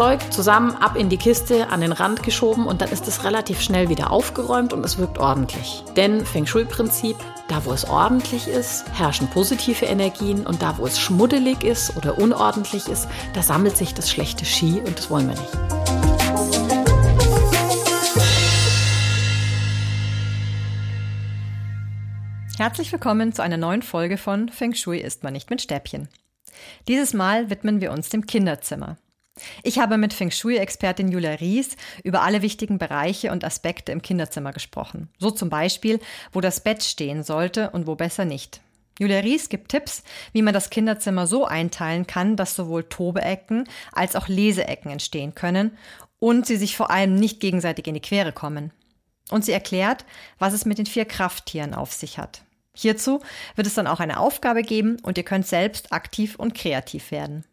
Zeug zusammen ab in die Kiste, an den Rand geschoben und dann ist es relativ schnell wieder aufgeräumt und es wirkt ordentlich. Denn Feng Shui-Prinzip, da wo es ordentlich ist, herrschen positive Energien und da wo es schmuddelig ist oder unordentlich ist, da sammelt sich das schlechte Ski und das wollen wir nicht. Herzlich willkommen zu einer neuen Folge von Feng Shui ist man nicht mit Stäbchen. Dieses Mal widmen wir uns dem Kinderzimmer. Ich habe mit Feng Shui-Expertin Julia Ries über alle wichtigen Bereiche und Aspekte im Kinderzimmer gesprochen. So zum Beispiel, wo das Bett stehen sollte und wo besser nicht. Julia Ries gibt Tipps, wie man das Kinderzimmer so einteilen kann, dass sowohl Tobeecken als auch Leseecken entstehen können und sie sich vor allem nicht gegenseitig in die Quere kommen. Und sie erklärt, was es mit den vier Krafttieren auf sich hat. Hierzu wird es dann auch eine Aufgabe geben und ihr könnt selbst aktiv und kreativ werden.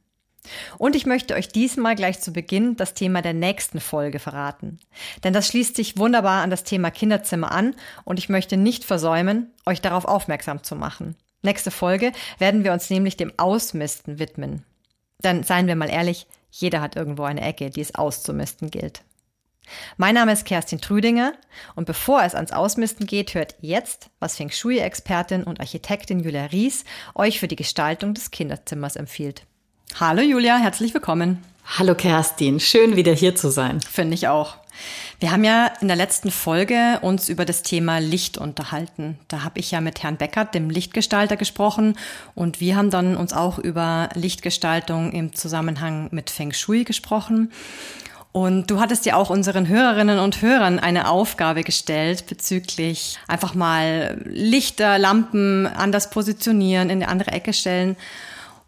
Und ich möchte euch diesmal gleich zu Beginn das Thema der nächsten Folge verraten. Denn das schließt sich wunderbar an das Thema Kinderzimmer an und ich möchte nicht versäumen, euch darauf aufmerksam zu machen. Nächste Folge werden wir uns nämlich dem Ausmisten widmen. Denn seien wir mal ehrlich, jeder hat irgendwo eine Ecke, die es auszumisten gilt. Mein Name ist Kerstin Trüdinger und bevor es ans Ausmisten geht, hört jetzt, was Feng Shui-Expertin und Architektin Julia Ries euch für die Gestaltung des Kinderzimmers empfiehlt. Hallo Julia, herzlich willkommen. Hallo Kerstin, schön wieder hier zu sein. Finde ich auch. Wir haben ja in der letzten Folge uns über das Thema Licht unterhalten. Da habe ich ja mit Herrn Beckert, dem Lichtgestalter, gesprochen und wir haben dann uns auch über Lichtgestaltung im Zusammenhang mit Feng Shui gesprochen. Und du hattest ja auch unseren Hörerinnen und Hörern eine Aufgabe gestellt bezüglich einfach mal Lichter, Lampen anders positionieren, in eine andere Ecke stellen.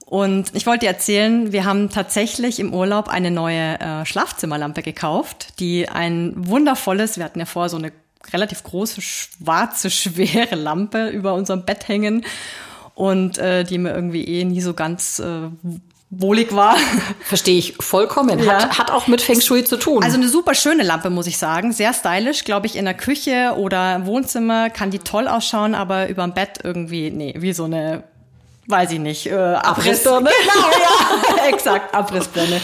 Und ich wollte dir erzählen, wir haben tatsächlich im Urlaub eine neue äh, Schlafzimmerlampe gekauft, die ein wundervolles, wir hatten ja vorher so eine relativ große, schwarze, schwere Lampe über unserem Bett hängen und äh, die mir irgendwie eh nie so ganz äh, wohlig war. Verstehe ich vollkommen. Ja. Hat, hat auch mit Feng Shui zu tun. Also eine super schöne Lampe, muss ich sagen. Sehr stylisch, glaube ich, in der Küche oder im Wohnzimmer kann die toll ausschauen, aber überm Bett irgendwie, nee, wie so eine weiß ich nicht, äh, Abrissbirne. Genau, ja, exakt, Abrissbirne.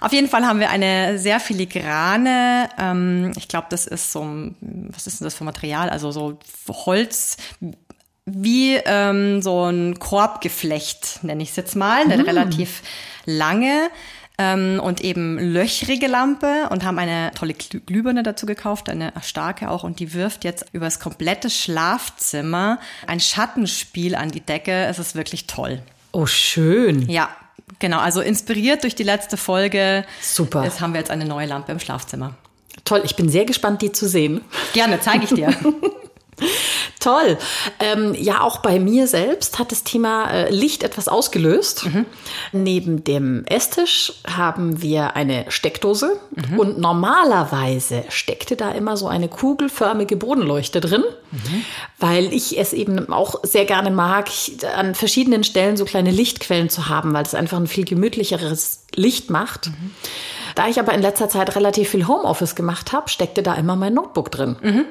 Auf jeden Fall haben wir eine sehr filigrane, ähm, ich glaube, das ist so, was ist denn das für Material? Also so Holz, wie ähm, so ein Korbgeflecht, nenne ich es jetzt mal, mhm. relativ lange ähm, und eben löchrige Lampe und haben eine tolle Glühbirne dazu gekauft, eine starke auch und die wirft jetzt übers komplette Schlafzimmer ein Schattenspiel an die Decke. Es ist wirklich toll. Oh, schön. Ja, genau. Also inspiriert durch die letzte Folge. Super. Jetzt haben wir jetzt eine neue Lampe im Schlafzimmer. Toll, ich bin sehr gespannt, die zu sehen. Gerne, zeige ich dir. Toll. Ähm, ja, auch bei mir selbst hat das Thema äh, Licht etwas ausgelöst. Mhm. Neben dem Esstisch haben wir eine Steckdose mhm. und normalerweise steckte da immer so eine kugelförmige Bodenleuchte drin, mhm. weil ich es eben auch sehr gerne mag, an verschiedenen Stellen so kleine Lichtquellen zu haben, weil es einfach ein viel gemütlicheres Licht macht. Da ich aber in letzter Zeit relativ viel Homeoffice gemacht habe, steckte da immer mein Notebook drin. Mhm.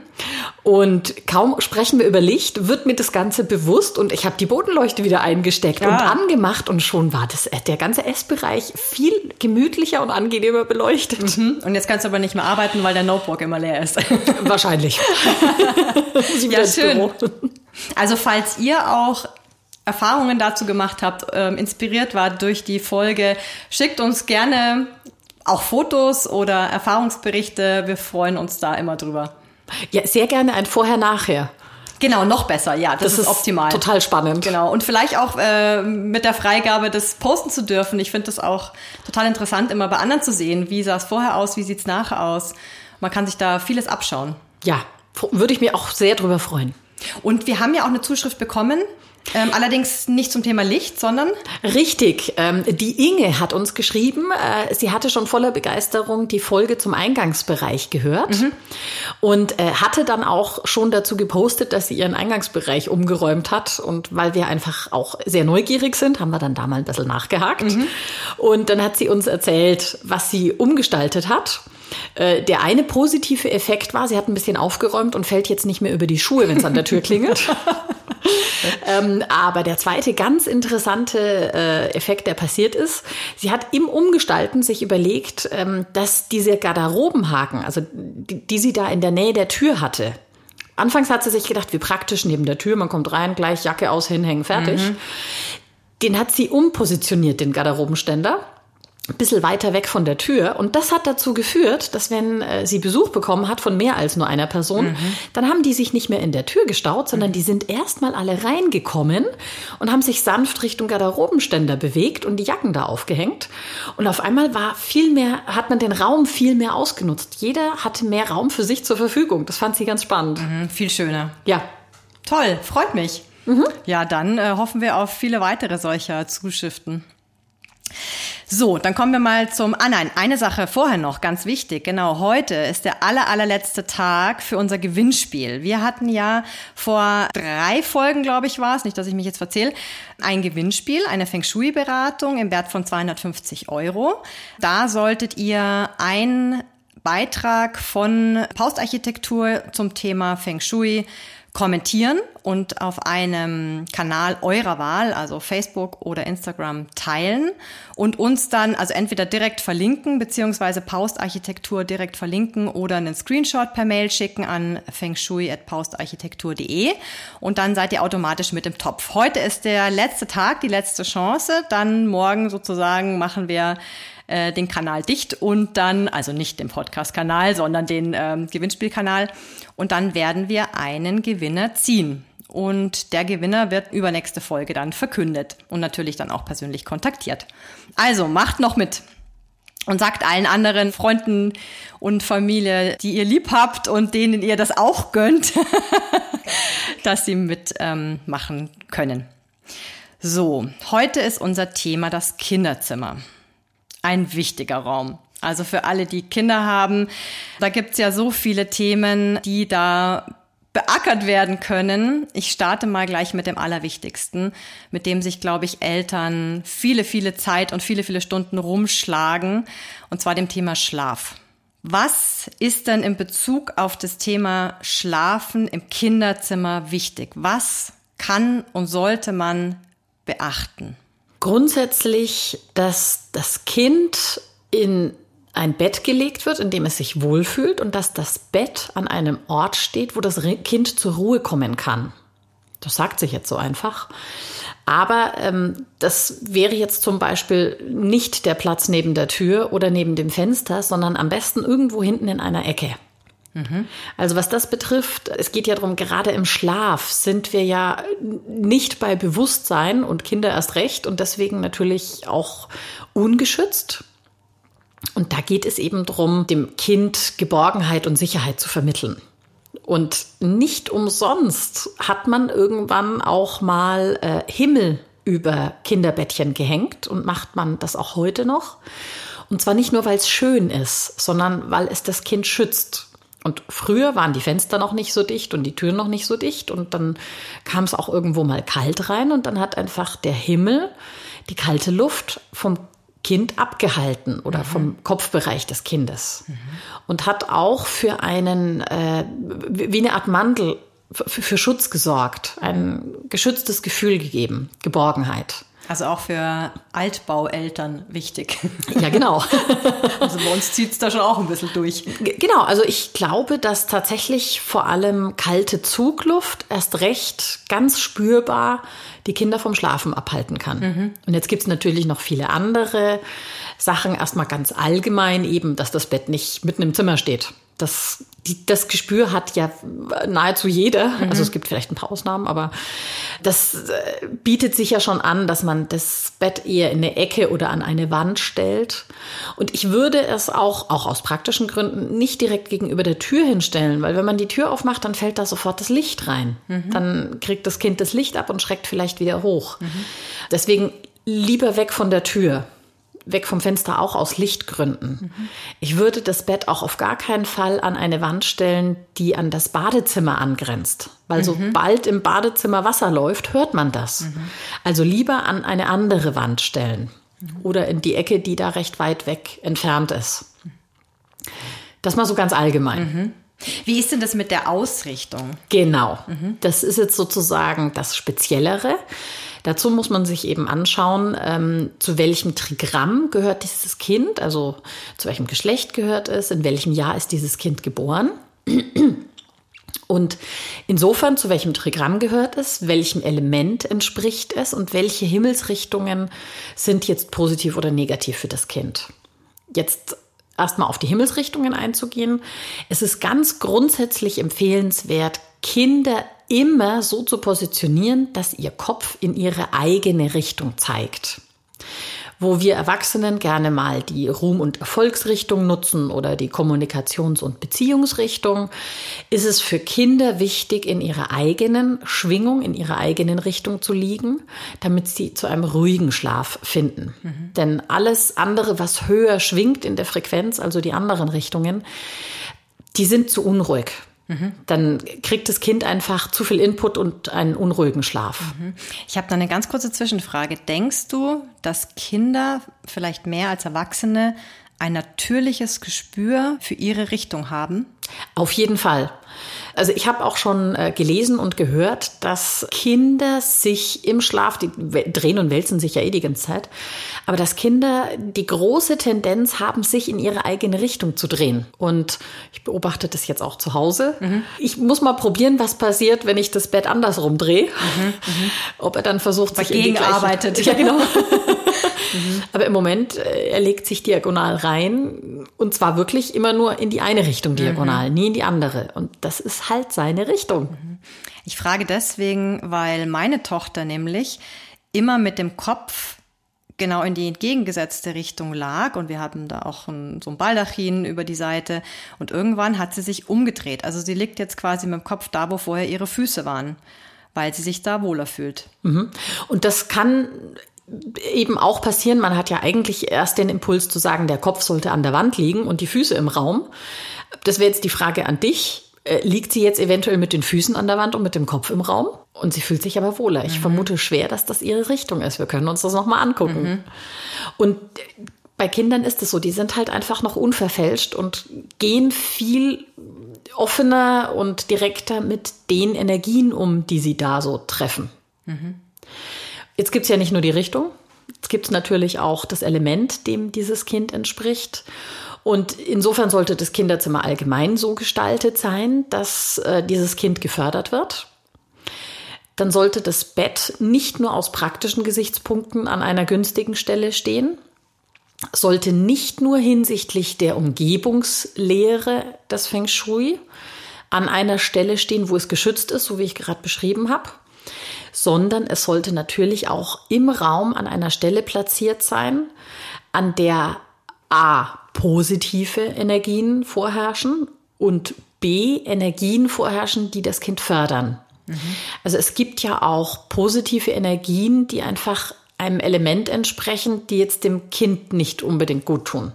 Und kaum sprechen wir über Licht, wird mir das Ganze bewusst und ich habe die Bodenleuchte wieder eingesteckt ja. und angemacht und schon war das äh, der ganze Essbereich viel gemütlicher und angenehmer beleuchtet. Mhm. Und jetzt kannst du aber nicht mehr arbeiten, weil der Notebook immer leer ist. Wahrscheinlich. ja, schön. Also falls ihr auch Erfahrungen dazu gemacht habt, ähm, inspiriert war durch die Folge, schickt uns gerne auch Fotos oder Erfahrungsberichte. Wir freuen uns da immer drüber. Ja, sehr gerne ein Vorher-Nachher. Genau, noch besser, ja, das, das ist, ist, optimal. Total spannend. Genau. Und vielleicht auch äh, mit der Freigabe, das posten zu dürfen. Ich finde das auch total interessant, immer bei anderen zu sehen. Wie sah es vorher aus, wie sieht es nachher aus? Man kann sich da vieles abschauen. Ja, würde ich mir auch sehr drüber freuen. Und wir haben ja auch eine Zuschrift bekommen ähm, allerdings nicht zum Thema Licht, sondern? Richtig. Ähm, die Inge hat uns geschrieben, äh, sie hatte schon voller Begeisterung die Folge zum Eingangsbereich gehört mhm. und äh, hatte dann auch schon dazu gepostet, dass sie ihren Eingangsbereich umgeräumt hat. Und weil wir einfach auch sehr neugierig sind, haben wir dann da mal ein bisschen nachgehakt. Mhm. Und dann hat sie uns erzählt, was sie umgestaltet hat. Äh, der eine positive Effekt war, sie hat ein bisschen aufgeräumt und fällt jetzt nicht mehr über die Schuhe, wenn es an der Tür klingelt. ähm, aber der zweite ganz interessante äh, Effekt, der passiert ist, sie hat im Umgestalten sich überlegt, ähm, dass diese Garderobenhaken, also die, die sie da in der Nähe der Tür hatte, Anfangs hat sie sich gedacht, wie praktisch neben der Tür, man kommt rein, gleich Jacke aus, hinhängen, fertig. Mhm. Den hat sie umpositioniert, den Garderobenständer bisschen weiter weg von der Tür. Und das hat dazu geführt, dass wenn äh, sie Besuch bekommen hat von mehr als nur einer Person, mhm. dann haben die sich nicht mehr in der Tür gestaut, sondern mhm. die sind erstmal alle reingekommen und haben sich sanft Richtung Garderobenständer bewegt und die Jacken da aufgehängt. Und auf einmal war viel mehr, hat man den Raum viel mehr ausgenutzt. Jeder hatte mehr Raum für sich zur Verfügung. Das fand sie ganz spannend. Mhm, viel schöner. Ja. Toll, freut mich. Mhm. Ja, dann äh, hoffen wir auf viele weitere solcher Zuschriften. So, dann kommen wir mal zum, ah nein, eine Sache vorher noch, ganz wichtig. Genau, heute ist der aller, allerletzte Tag für unser Gewinnspiel. Wir hatten ja vor drei Folgen, glaube ich, war es, nicht, dass ich mich jetzt verzähle, ein Gewinnspiel, eine Feng Shui-Beratung im Wert von 250 Euro. Da solltet ihr ein Beitrag von Paustarchitektur zum Thema Feng Shui kommentieren und auf einem Kanal eurer Wahl, also Facebook oder Instagram, teilen und uns dann also entweder direkt verlinken, beziehungsweise Paustarchitektur direkt verlinken oder einen Screenshot per Mail schicken an fengshui.paustarchitektur.de und dann seid ihr automatisch mit im Topf. Heute ist der letzte Tag, die letzte Chance. Dann morgen sozusagen machen wir äh, den Kanal dicht und dann, also nicht den Podcast-Kanal, sondern den ähm, Gewinnspielkanal. Und dann werden wir einen Gewinner ziehen. Und der Gewinner wird übernächste Folge dann verkündet und natürlich dann auch persönlich kontaktiert. Also macht noch mit und sagt allen anderen Freunden und Familie, die ihr lieb habt und denen ihr das auch gönnt, dass sie mitmachen ähm, können. So, heute ist unser Thema das Kinderzimmer ein wichtiger Raum. Also für alle, die Kinder haben, da gibt's ja so viele Themen, die da beackert werden können. Ich starte mal gleich mit dem Allerwichtigsten, mit dem sich, glaube ich, Eltern viele, viele Zeit und viele, viele Stunden rumschlagen, und zwar dem Thema Schlaf. Was ist denn in Bezug auf das Thema Schlafen im Kinderzimmer wichtig? Was kann und sollte man beachten? Grundsätzlich, dass das Kind in ein Bett gelegt wird, in dem es sich wohlfühlt und dass das Bett an einem Ort steht, wo das Kind zur Ruhe kommen kann. Das sagt sich jetzt so einfach. Aber ähm, das wäre jetzt zum Beispiel nicht der Platz neben der Tür oder neben dem Fenster, sondern am besten irgendwo hinten in einer Ecke. Also was das betrifft, es geht ja darum, gerade im Schlaf sind wir ja nicht bei Bewusstsein und Kinder erst recht und deswegen natürlich auch ungeschützt. Und da geht es eben darum, dem Kind Geborgenheit und Sicherheit zu vermitteln. Und nicht umsonst hat man irgendwann auch mal äh, Himmel über Kinderbettchen gehängt und macht man das auch heute noch. Und zwar nicht nur, weil es schön ist, sondern weil es das Kind schützt. Und früher waren die Fenster noch nicht so dicht und die Türen noch nicht so dicht und dann kam es auch irgendwo mal kalt rein und dann hat einfach der Himmel die kalte Luft vom Kind abgehalten oder mhm. vom Kopfbereich des Kindes mhm. und hat auch für einen, äh, wie eine Art Mantel, für, für Schutz gesorgt, ein geschütztes Gefühl gegeben, Geborgenheit. Also auch für Altbaueltern wichtig. Ja, genau. Also bei uns zieht es da schon auch ein bisschen durch. Genau, also ich glaube, dass tatsächlich vor allem kalte Zugluft erst recht ganz spürbar die Kinder vom Schlafen abhalten kann. Mhm. Und jetzt gibt es natürlich noch viele andere Sachen. Erstmal ganz allgemein eben, dass das Bett nicht mitten im Zimmer steht. Das, die, das Gespür hat ja nahezu jeder. Mhm. Also es gibt vielleicht ein paar Ausnahmen, aber das äh, bietet sich ja schon an, dass man das Bett eher in eine Ecke oder an eine Wand stellt. Und ich würde es auch, auch aus praktischen Gründen, nicht direkt gegenüber der Tür hinstellen, weil wenn man die Tür aufmacht, dann fällt da sofort das Licht rein. Mhm. Dann kriegt das Kind das Licht ab und schreckt vielleicht wieder hoch. Mhm. Deswegen lieber weg von der Tür weg vom Fenster auch aus Lichtgründen. Mhm. Ich würde das Bett auch auf gar keinen Fall an eine Wand stellen, die an das Badezimmer angrenzt. Weil mhm. sobald im Badezimmer Wasser läuft, hört man das. Mhm. Also lieber an eine andere Wand stellen oder in die Ecke, die da recht weit weg entfernt ist. Das mal so ganz allgemein. Mhm. Wie ist denn das mit der Ausrichtung? Genau. Mhm. Das ist jetzt sozusagen das Speziellere. Dazu muss man sich eben anschauen, ähm, zu welchem Trigramm gehört dieses Kind, also zu welchem Geschlecht gehört es, in welchem Jahr ist dieses Kind geboren. Und insofern, zu welchem Trigramm gehört es, welchem Element entspricht es und welche Himmelsrichtungen sind jetzt positiv oder negativ für das Kind. Jetzt erstmal auf die Himmelsrichtungen einzugehen. Es ist ganz grundsätzlich empfehlenswert, Kinder immer so zu positionieren, dass ihr Kopf in ihre eigene Richtung zeigt wo wir Erwachsenen gerne mal die Ruhm- und Erfolgsrichtung nutzen oder die Kommunikations- und Beziehungsrichtung, ist es für Kinder wichtig, in ihrer eigenen Schwingung, in ihrer eigenen Richtung zu liegen, damit sie zu einem ruhigen Schlaf finden. Mhm. Denn alles andere, was höher schwingt in der Frequenz, also die anderen Richtungen, die sind zu unruhig. Dann kriegt das Kind einfach zu viel Input und einen unruhigen Schlaf. Ich habe da eine ganz kurze Zwischenfrage. Denkst du, dass Kinder vielleicht mehr als Erwachsene ein natürliches Gespür für ihre Richtung haben? Auf jeden Fall. Also ich habe auch schon äh, gelesen und gehört, dass Kinder sich im Schlaf, die drehen und wälzen sich ja eh die ganze Zeit, aber dass Kinder die große Tendenz haben, sich in ihre eigene Richtung zu drehen. Und ich beobachte das jetzt auch zu Hause. Mhm. Ich muss mal probieren, was passiert, wenn ich das Bett andersrum drehe. Mhm. Mhm. Ob er dann versucht, sich Dagegen in die gleiche, arbeitet. Ja, genau. Mhm. Aber im Moment, äh, er legt sich diagonal rein und zwar wirklich immer nur in die eine Richtung diagonal, mhm. nie in die andere. Und das ist halt seine Richtung. Mhm. Ich frage deswegen, weil meine Tochter nämlich immer mit dem Kopf genau in die entgegengesetzte Richtung lag und wir haben da auch ein, so ein Baldachin über die Seite und irgendwann hat sie sich umgedreht. Also sie liegt jetzt quasi mit dem Kopf da, wo vorher ihre Füße waren, weil sie sich da wohler fühlt. Mhm. Und das kann eben auch passieren. Man hat ja eigentlich erst den Impuls zu sagen, der Kopf sollte an der Wand liegen und die Füße im Raum. Das wäre jetzt die Frage an dich. Äh, liegt sie jetzt eventuell mit den Füßen an der Wand und mit dem Kopf im Raum? Und sie fühlt sich aber wohler. Ich mhm. vermute schwer, dass das ihre Richtung ist. Wir können uns das nochmal angucken. Mhm. Und bei Kindern ist es so, die sind halt einfach noch unverfälscht und gehen viel offener und direkter mit den Energien um, die sie da so treffen. Mhm. Jetzt gibt es ja nicht nur die Richtung, es gibt natürlich auch das Element, dem dieses Kind entspricht. Und insofern sollte das Kinderzimmer allgemein so gestaltet sein, dass äh, dieses Kind gefördert wird. Dann sollte das Bett nicht nur aus praktischen Gesichtspunkten an einer günstigen Stelle stehen, sollte nicht nur hinsichtlich der Umgebungslehre des Feng Shui an einer Stelle stehen, wo es geschützt ist, so wie ich gerade beschrieben habe, sondern es sollte natürlich auch im Raum an einer Stelle platziert sein, an der A positive Energien vorherrschen und B Energien vorherrschen, die das Kind fördern. Mhm. Also es gibt ja auch positive Energien, die einfach einem Element entsprechen, die jetzt dem Kind nicht unbedingt gut tun.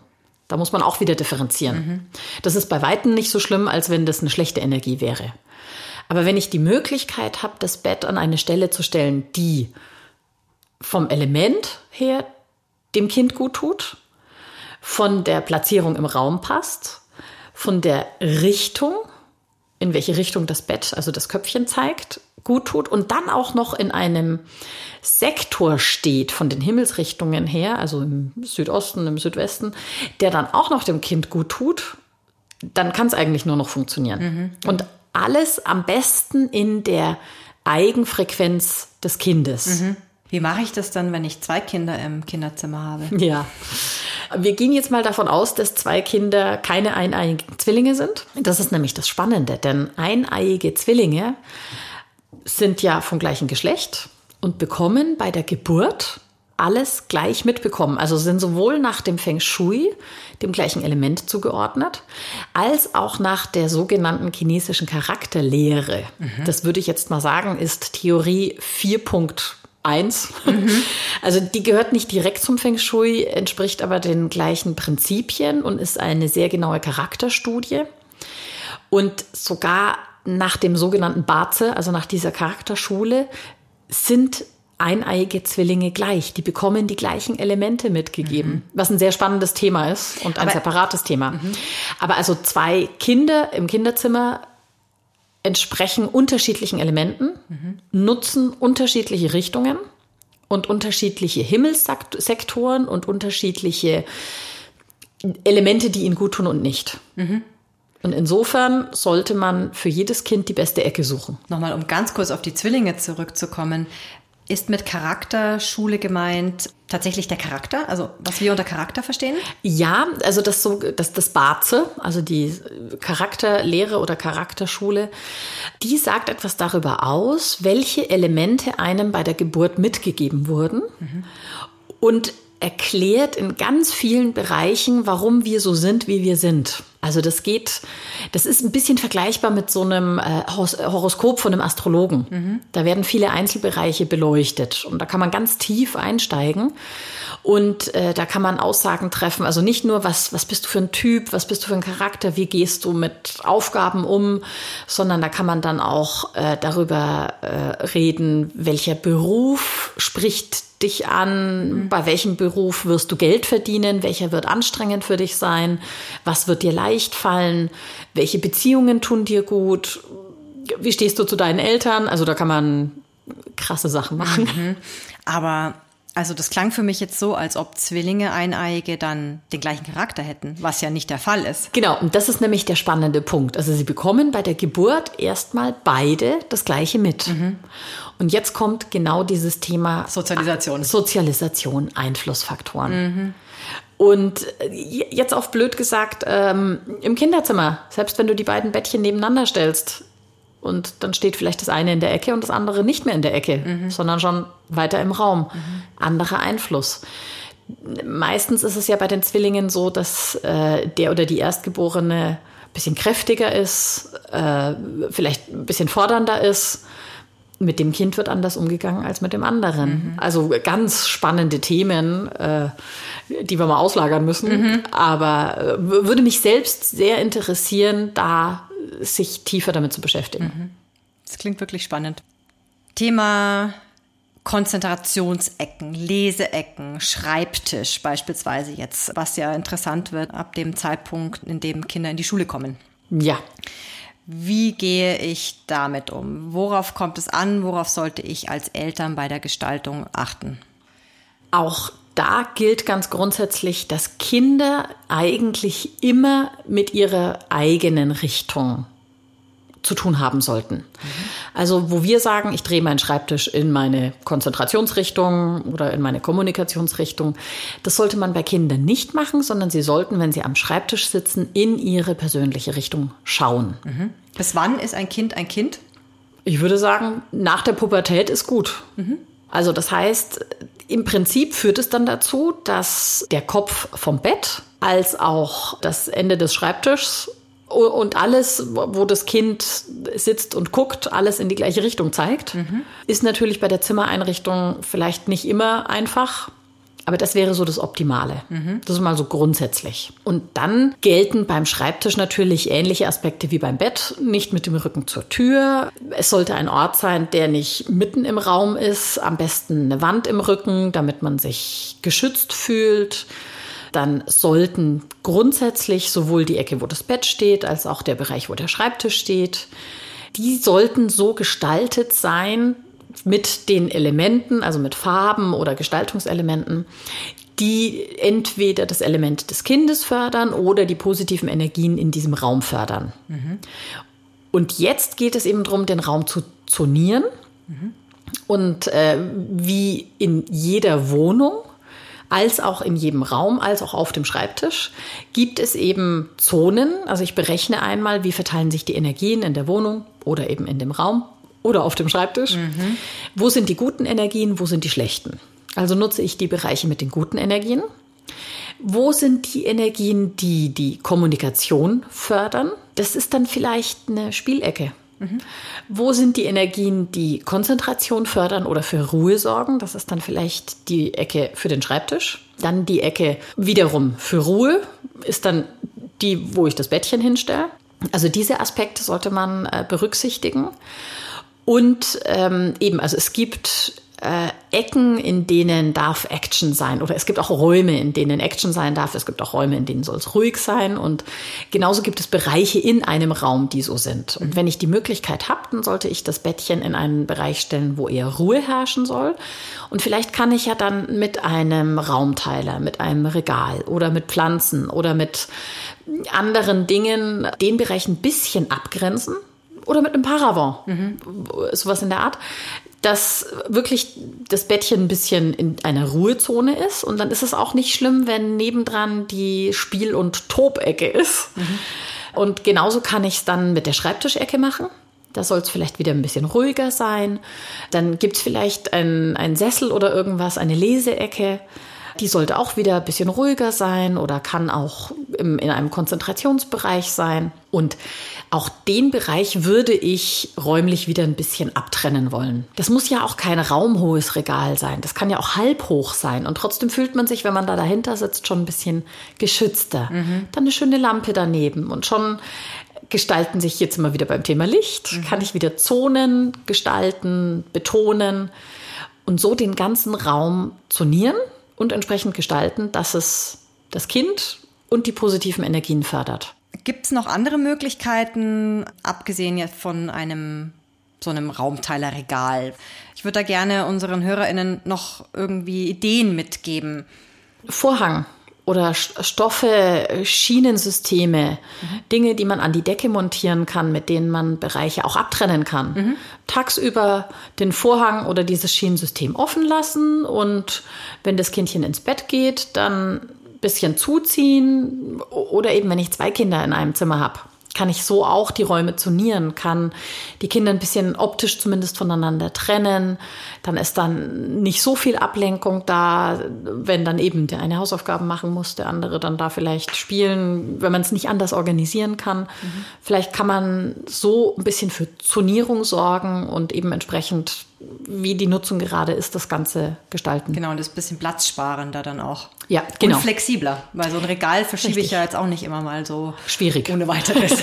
Da muss man auch wieder differenzieren. Mhm. Das ist bei weitem nicht so schlimm, als wenn das eine schlechte Energie wäre. Aber wenn ich die Möglichkeit habe, das Bett an eine Stelle zu stellen, die vom Element her dem Kind gut tut, von der Platzierung im Raum passt, von der Richtung, in welche Richtung das Bett, also das Köpfchen zeigt, gut tut und dann auch noch in einem Sektor steht von den Himmelsrichtungen her, also im Südosten, im Südwesten, der dann auch noch dem Kind gut tut, dann kann es eigentlich nur noch funktionieren. Mhm. Und alles am besten in der Eigenfrequenz des Kindes. Mhm. Wie mache ich das dann, wenn ich zwei Kinder im Kinderzimmer habe? Ja. Wir gehen jetzt mal davon aus, dass zwei Kinder keine eineiigen Zwillinge sind. Das ist nämlich das Spannende, denn eineiige Zwillinge sind ja vom gleichen Geschlecht und bekommen bei der Geburt alles gleich mitbekommen. Also sind sowohl nach dem Feng Shui, dem gleichen Element zugeordnet, als auch nach der sogenannten chinesischen Charakterlehre. Mhm. Das würde ich jetzt mal sagen, ist Theorie 4.1. Mhm. Also die gehört nicht direkt zum Feng Shui, entspricht aber den gleichen Prinzipien und ist eine sehr genaue Charakterstudie. Und sogar nach dem sogenannten Baze, also nach dieser Charakterschule, sind eineiige Zwillinge gleich. Die bekommen die gleichen Elemente mitgegeben, mhm. was ein sehr spannendes Thema ist und ein Aber, separates Thema. Mhm. Aber also zwei Kinder im Kinderzimmer entsprechen unterschiedlichen Elementen, mhm. nutzen unterschiedliche Richtungen und unterschiedliche Himmelssektoren und unterschiedliche Elemente, die ihnen gut tun und nicht. Mhm. Und insofern sollte man für jedes Kind die beste Ecke suchen. Nochmal, um ganz kurz auf die Zwillinge zurückzukommen. Ist mit Charakterschule gemeint tatsächlich der Charakter, also was wir unter Charakter verstehen? Ja, also das so, das, das Barze, also die Charakterlehre oder Charakterschule, die sagt etwas darüber aus, welche Elemente einem bei der Geburt mitgegeben wurden. Mhm. Und erklärt in ganz vielen Bereichen, warum wir so sind, wie wir sind. Also das geht, das ist ein bisschen vergleichbar mit so einem äh, Horoskop von einem Astrologen. Mhm. Da werden viele Einzelbereiche beleuchtet und da kann man ganz tief einsteigen und äh, da kann man Aussagen treffen. Also nicht nur, was, was bist du für ein Typ, was bist du für ein Charakter, wie gehst du mit Aufgaben um, sondern da kann man dann auch äh, darüber äh, reden, welcher Beruf spricht dich an? Mhm. Bei welchem Beruf wirst du Geld verdienen? Welcher wird anstrengend für dich sein? Was wird dir leicht fallen? Welche Beziehungen tun dir gut? Wie stehst du zu deinen Eltern? Also da kann man krasse Sachen machen. Mhm. Aber also das klang für mich jetzt so, als ob Zwillinge Eineiige dann den gleichen Charakter hätten, was ja nicht der Fall ist. Genau, und das ist nämlich der spannende Punkt. Also sie bekommen bei der Geburt erstmal beide das gleiche mit. Mhm. Und jetzt kommt genau dieses Thema Sozialisation. Sozialisation, Einflussfaktoren. Mhm. Und jetzt auf blöd gesagt, ähm, im Kinderzimmer, selbst wenn du die beiden Bettchen nebeneinander stellst, und dann steht vielleicht das eine in der Ecke und das andere nicht mehr in der Ecke, mhm. sondern schon weiter im Raum. Mhm. Anderer Einfluss. Meistens ist es ja bei den Zwillingen so, dass äh, der oder die Erstgeborene ein bisschen kräftiger ist, äh, vielleicht ein bisschen fordernder ist. Mit dem Kind wird anders umgegangen als mit dem anderen. Mhm. Also ganz spannende Themen, äh, die wir mal auslagern müssen. Mhm. Aber äh, würde mich selbst sehr interessieren, da sich tiefer damit zu beschäftigen. Mhm. Das klingt wirklich spannend. Thema Konzentrationsecken, Leseecken, Schreibtisch beispielsweise jetzt, was ja interessant wird ab dem Zeitpunkt, in dem Kinder in die Schule kommen. Ja. Wie gehe ich damit um? Worauf kommt es an? Worauf sollte ich als Eltern bei der Gestaltung achten? Auch da gilt ganz grundsätzlich, dass Kinder eigentlich immer mit ihrer eigenen Richtung zu tun haben sollten. Mhm. Also wo wir sagen, ich drehe meinen Schreibtisch in meine Konzentrationsrichtung oder in meine Kommunikationsrichtung, das sollte man bei Kindern nicht machen, sondern sie sollten, wenn sie am Schreibtisch sitzen, in ihre persönliche Richtung schauen. Mhm. Bis wann ist ein Kind ein Kind? Ich würde sagen, nach der Pubertät ist gut. Mhm. Also das heißt, im Prinzip führt es dann dazu, dass der Kopf vom Bett als auch das Ende des Schreibtischs und alles, wo das Kind sitzt und guckt, alles in die gleiche Richtung zeigt. Mhm. Ist natürlich bei der Zimmereinrichtung vielleicht nicht immer einfach. Aber das wäre so das Optimale. Mhm. Das ist mal so grundsätzlich. Und dann gelten beim Schreibtisch natürlich ähnliche Aspekte wie beim Bett. Nicht mit dem Rücken zur Tür. Es sollte ein Ort sein, der nicht mitten im Raum ist. Am besten eine Wand im Rücken, damit man sich geschützt fühlt dann sollten grundsätzlich sowohl die Ecke, wo das Bett steht, als auch der Bereich, wo der Schreibtisch steht, die sollten so gestaltet sein mit den Elementen, also mit Farben oder Gestaltungselementen, die entweder das Element des Kindes fördern oder die positiven Energien in diesem Raum fördern. Mhm. Und jetzt geht es eben darum, den Raum zu zonieren. Mhm. Und äh, wie in jeder Wohnung als auch in jedem Raum, als auch auf dem Schreibtisch, gibt es eben Zonen. Also ich berechne einmal, wie verteilen sich die Energien in der Wohnung oder eben in dem Raum oder auf dem Schreibtisch. Mhm. Wo sind die guten Energien, wo sind die schlechten? Also nutze ich die Bereiche mit den guten Energien. Wo sind die Energien, die die Kommunikation fördern? Das ist dann vielleicht eine Spielecke. Mhm. Wo sind die Energien, die Konzentration fördern oder für Ruhe sorgen? Das ist dann vielleicht die Ecke für den Schreibtisch. Dann die Ecke wiederum für Ruhe ist dann die, wo ich das Bettchen hinstelle. Also diese Aspekte sollte man äh, berücksichtigen. Und ähm, eben, also es gibt äh, Ecken, in denen darf Action sein. Oder es gibt auch Räume, in denen Action sein darf. Es gibt auch Räume, in denen soll es ruhig sein. Und genauso gibt es Bereiche in einem Raum, die so sind. Und wenn ich die Möglichkeit habe, dann sollte ich das Bettchen in einen Bereich stellen, wo eher Ruhe herrschen soll. Und vielleicht kann ich ja dann mit einem Raumteiler, mit einem Regal oder mit Pflanzen oder mit anderen Dingen den Bereich ein bisschen abgrenzen oder mit einem Paravent, mhm. sowas in der Art, dass wirklich das Bettchen ein bisschen in einer Ruhezone ist. Und dann ist es auch nicht schlimm, wenn nebendran die Spiel- und Tobecke ist. Mhm. Und genauso kann ich es dann mit der Schreibtischecke machen. Da soll es vielleicht wieder ein bisschen ruhiger sein. Dann gibt es vielleicht einen Sessel oder irgendwas, eine Leseecke. Die sollte auch wieder ein bisschen ruhiger sein oder kann auch im, in einem Konzentrationsbereich sein. Und auch den Bereich würde ich räumlich wieder ein bisschen abtrennen wollen. Das muss ja auch kein raumhohes Regal sein. Das kann ja auch halbhoch sein. Und trotzdem fühlt man sich, wenn man da dahinter sitzt, schon ein bisschen geschützter. Mhm. Dann eine schöne Lampe daneben und schon gestalten sich jetzt immer wieder beim Thema Licht. Mhm. Kann ich wieder Zonen gestalten, betonen und so den ganzen Raum zonieren und entsprechend gestalten, dass es das Kind und die positiven Energien fördert. Gibt es noch andere Möglichkeiten, abgesehen jetzt von einem so einem Raumteilerregal? Ich würde da gerne unseren HörerInnen noch irgendwie Ideen mitgeben. Vorhang oder Stoffe, Schienensysteme, mhm. Dinge, die man an die Decke montieren kann, mit denen man Bereiche auch abtrennen kann. Mhm. Tagsüber den Vorhang oder dieses Schienensystem offen lassen und wenn das Kindchen ins Bett geht, dann bisschen zuziehen oder eben, wenn ich zwei Kinder in einem Zimmer habe, kann ich so auch die Räume zonieren, kann die Kinder ein bisschen optisch zumindest voneinander trennen. Dann ist dann nicht so viel Ablenkung da, wenn dann eben der eine Hausaufgaben machen muss, der andere dann da vielleicht spielen, wenn man es nicht anders organisieren kann. Mhm. Vielleicht kann man so ein bisschen für Zonierung sorgen und eben entsprechend wie die Nutzung gerade ist, das Ganze gestalten. Genau, und das ist ein bisschen platzsparender dann auch. Ja, genau. Und flexibler, weil so ein Regal verschiebe Richtig. ich ja jetzt auch nicht immer mal so. Schwierig. Ohne weiteres.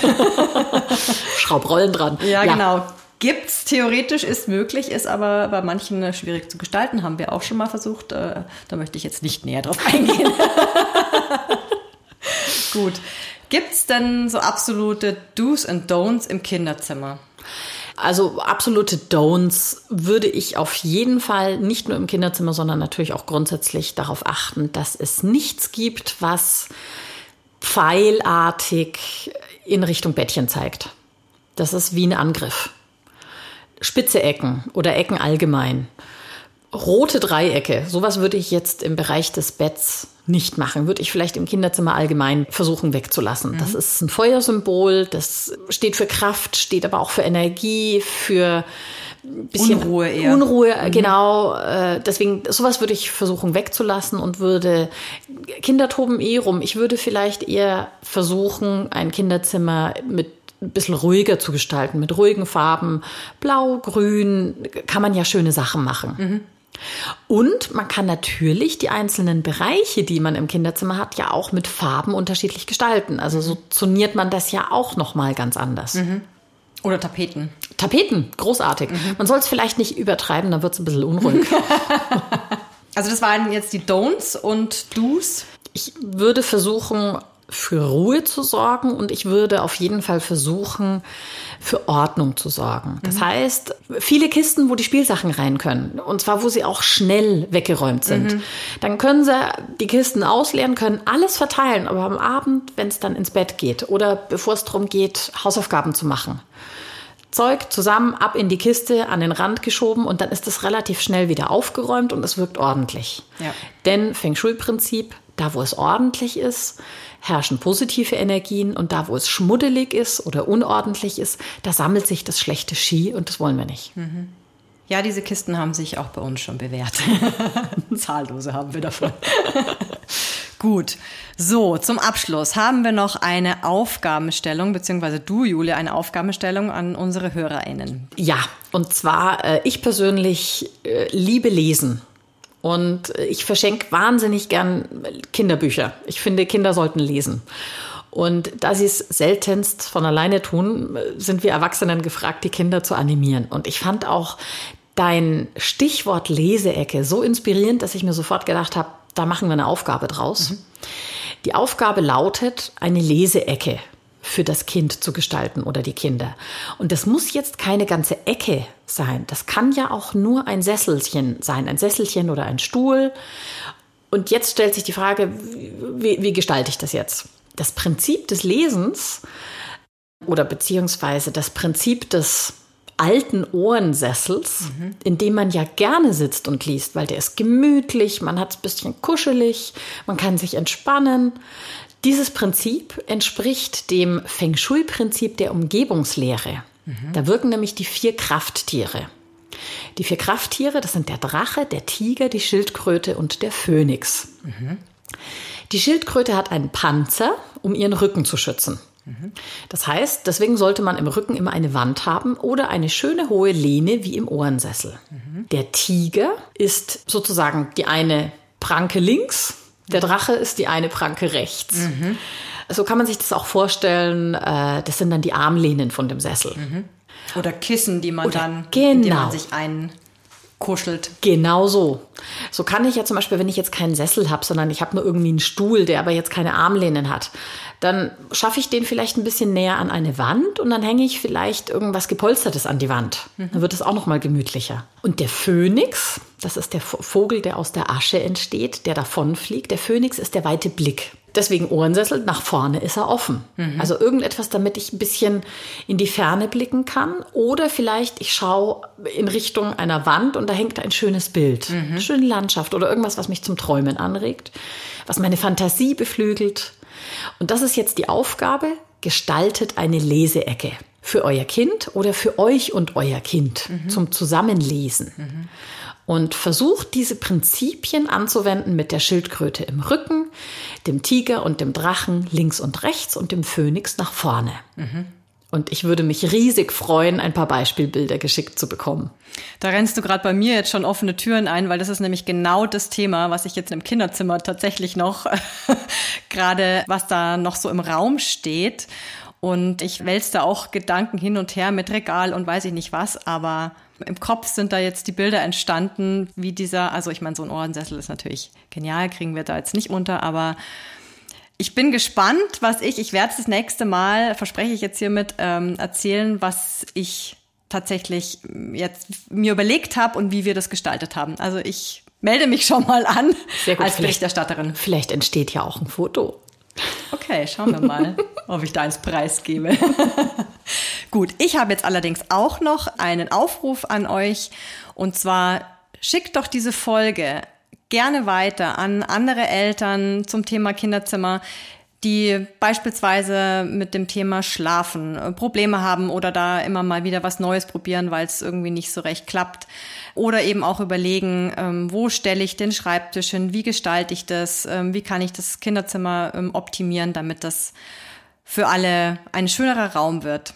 Schraubrollen dran. Ja, ja. genau. Gibt's theoretisch, ist möglich, ist aber bei manchen schwierig zu gestalten, haben wir auch schon mal versucht. Äh, da möchte ich jetzt nicht näher drauf eingehen. Gut. Gibt's denn so absolute Do's and Don'ts im Kinderzimmer? Also absolute Don'ts würde ich auf jeden Fall nicht nur im Kinderzimmer, sondern natürlich auch grundsätzlich darauf achten, dass es nichts gibt, was pfeilartig in Richtung Bettchen zeigt. Das ist wie ein Angriff. Spitze Ecken oder Ecken allgemein. Rote Dreiecke, sowas würde ich jetzt im Bereich des Betts nicht machen. Würde ich vielleicht im Kinderzimmer allgemein versuchen wegzulassen. Mhm. Das ist ein Feuersymbol, das steht für Kraft, steht aber auch für Energie, für bisschen Unruhe eher. Unruhe, mhm. genau. Äh, deswegen, sowas würde ich versuchen wegzulassen und würde, Kinder toben eh rum. Ich würde vielleicht eher versuchen, ein Kinderzimmer mit ein bisschen ruhiger zu gestalten, mit ruhigen Farben. Blau, grün, kann man ja schöne Sachen machen. Mhm. Und man kann natürlich die einzelnen Bereiche, die man im Kinderzimmer hat, ja auch mit Farben unterschiedlich gestalten. Also so zoniert man das ja auch noch mal ganz anders. Mhm. Oder Tapeten. Tapeten, großartig. Mhm. Man soll es vielleicht nicht übertreiben, dann wird es ein bisschen unruhig. also das waren jetzt die Don'ts und Do's. Ich würde versuchen, für Ruhe zu sorgen und ich würde auf jeden Fall versuchen, für Ordnung zu sorgen. Das mhm. heißt, viele Kisten, wo die Spielsachen rein können und zwar, wo sie auch schnell weggeräumt sind. Mhm. Dann können sie die Kisten ausleeren, können alles verteilen, aber am Abend, wenn es dann ins Bett geht oder bevor es darum geht, Hausaufgaben zu machen. Zeug zusammen, ab in die Kiste, an den Rand geschoben und dann ist es relativ schnell wieder aufgeräumt und es wirkt ordentlich. Ja. Denn Feng Shui-Prinzip, da wo es ordentlich ist, herrschen positive Energien und da, wo es schmuddelig ist oder unordentlich ist, da sammelt sich das schlechte Ski und das wollen wir nicht. Mhm. Ja, diese Kisten haben sich auch bei uns schon bewährt. Zahllose haben wir davon. Gut. So, zum Abschluss haben wir noch eine Aufgabenstellung, beziehungsweise du, Julia, eine Aufgabenstellung an unsere HörerInnen. Ja, und zwar, äh, ich persönlich äh, liebe Lesen. Und ich verschenke wahnsinnig gern Kinderbücher. Ich finde, Kinder sollten lesen. Und da sie es seltenst von alleine tun, sind wir Erwachsenen gefragt, die Kinder zu animieren. Und ich fand auch dein Stichwort Leseecke so inspirierend, dass ich mir sofort gedacht habe, da machen wir eine Aufgabe draus. Mhm. Die Aufgabe lautet, eine Leseecke für das Kind zu gestalten oder die Kinder. Und das muss jetzt keine ganze Ecke sein. Das kann ja auch nur ein Sesselchen sein, ein Sesselchen oder ein Stuhl. Und jetzt stellt sich die Frage, wie, wie gestalte ich das jetzt? Das Prinzip des Lesens oder beziehungsweise das Prinzip des alten Ohrensessels, mhm. in dem man ja gerne sitzt und liest, weil der ist gemütlich, man hat es ein bisschen kuschelig, man kann sich entspannen. Dieses Prinzip entspricht dem Feng Shui-Prinzip der Umgebungslehre. Mhm. Da wirken nämlich die vier Krafttiere. Die vier Krafttiere, das sind der Drache, der Tiger, die Schildkröte und der Phönix. Mhm. Die Schildkröte hat einen Panzer, um ihren Rücken zu schützen. Das heißt, deswegen sollte man im Rücken immer eine Wand haben oder eine schöne hohe Lehne wie im Ohrensessel. Mhm. Der Tiger ist sozusagen die eine Pranke links, der Drache ist die eine Pranke rechts. Mhm. So kann man sich das auch vorstellen. Äh, das sind dann die Armlehnen von dem Sessel. Mhm. Oder Kissen, die man Oder, dann, genau. die man sich ein kuschelt. Genau so. So kann ich ja zum Beispiel, wenn ich jetzt keinen Sessel habe, sondern ich habe nur irgendwie einen Stuhl, der aber jetzt keine Armlehnen hat, dann schaffe ich den vielleicht ein bisschen näher an eine Wand und dann hänge ich vielleicht irgendwas gepolstertes an die Wand. Mhm. Dann wird es auch noch mal gemütlicher. Und der Phönix, das ist der Vogel, der aus der Asche entsteht, der davonfliegt. Der Phönix ist der weite Blick. Deswegen Ohrensessel, nach vorne ist er offen. Mhm. Also irgendetwas, damit ich ein bisschen in die Ferne blicken kann. Oder vielleicht ich schaue in Richtung einer Wand und da hängt ein schönes Bild, mhm. eine schöne Landschaft oder irgendwas, was mich zum Träumen anregt, was meine Fantasie beflügelt. Und das ist jetzt die Aufgabe, gestaltet eine Leseecke für euer Kind oder für euch und euer Kind mhm. zum Zusammenlesen. Mhm und versucht diese Prinzipien anzuwenden mit der Schildkröte im Rücken, dem Tiger und dem Drachen links und rechts und dem Phönix nach vorne. Mhm. Und ich würde mich riesig freuen, ein paar Beispielbilder geschickt zu bekommen. Da rennst du gerade bei mir jetzt schon offene Türen ein, weil das ist nämlich genau das Thema, was ich jetzt im Kinderzimmer tatsächlich noch gerade, was da noch so im Raum steht. Und ich wälze da auch Gedanken hin und her mit Regal und weiß ich nicht was, aber im Kopf sind da jetzt die Bilder entstanden, wie dieser, also ich meine, so ein Ohrensessel ist natürlich genial, kriegen wir da jetzt nicht unter, aber ich bin gespannt, was ich, ich werde das nächste Mal, verspreche ich jetzt hiermit, ähm, erzählen, was ich tatsächlich jetzt mir überlegt habe und wie wir das gestaltet haben. Also ich melde mich schon mal an Sehr gut. als Berichterstatterin. Vielleicht entsteht ja auch ein Foto. Okay, schauen wir mal, ob ich da ins Preis gebe. Gut, ich habe jetzt allerdings auch noch einen Aufruf an euch. Und zwar schickt doch diese Folge gerne weiter an andere Eltern zum Thema Kinderzimmer, die beispielsweise mit dem Thema Schlafen äh, Probleme haben oder da immer mal wieder was Neues probieren, weil es irgendwie nicht so recht klappt. Oder eben auch überlegen, ähm, wo stelle ich den Schreibtisch hin, wie gestalte ich das, ähm, wie kann ich das Kinderzimmer ähm, optimieren, damit das für alle ein schönerer Raum wird.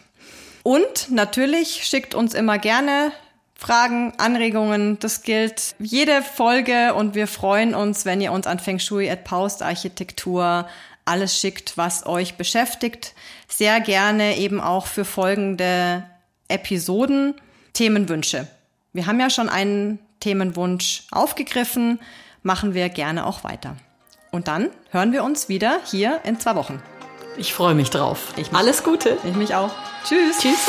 Und natürlich schickt uns immer gerne Fragen, Anregungen. Das gilt jede Folge und wir freuen uns, wenn ihr uns an Feng Shui at Paust Architektur alles schickt, was euch beschäftigt. Sehr gerne eben auch für folgende Episoden Themenwünsche. Wir haben ja schon einen Themenwunsch aufgegriffen, machen wir gerne auch weiter. Und dann hören wir uns wieder hier in zwei Wochen. Ich freue mich drauf. Ich mich. Alles Gute. Ich mich auch. Tschüss. Tschüss.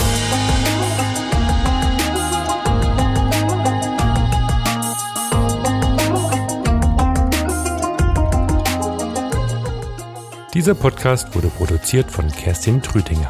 Dieser Podcast wurde produziert von Kerstin Trütinger.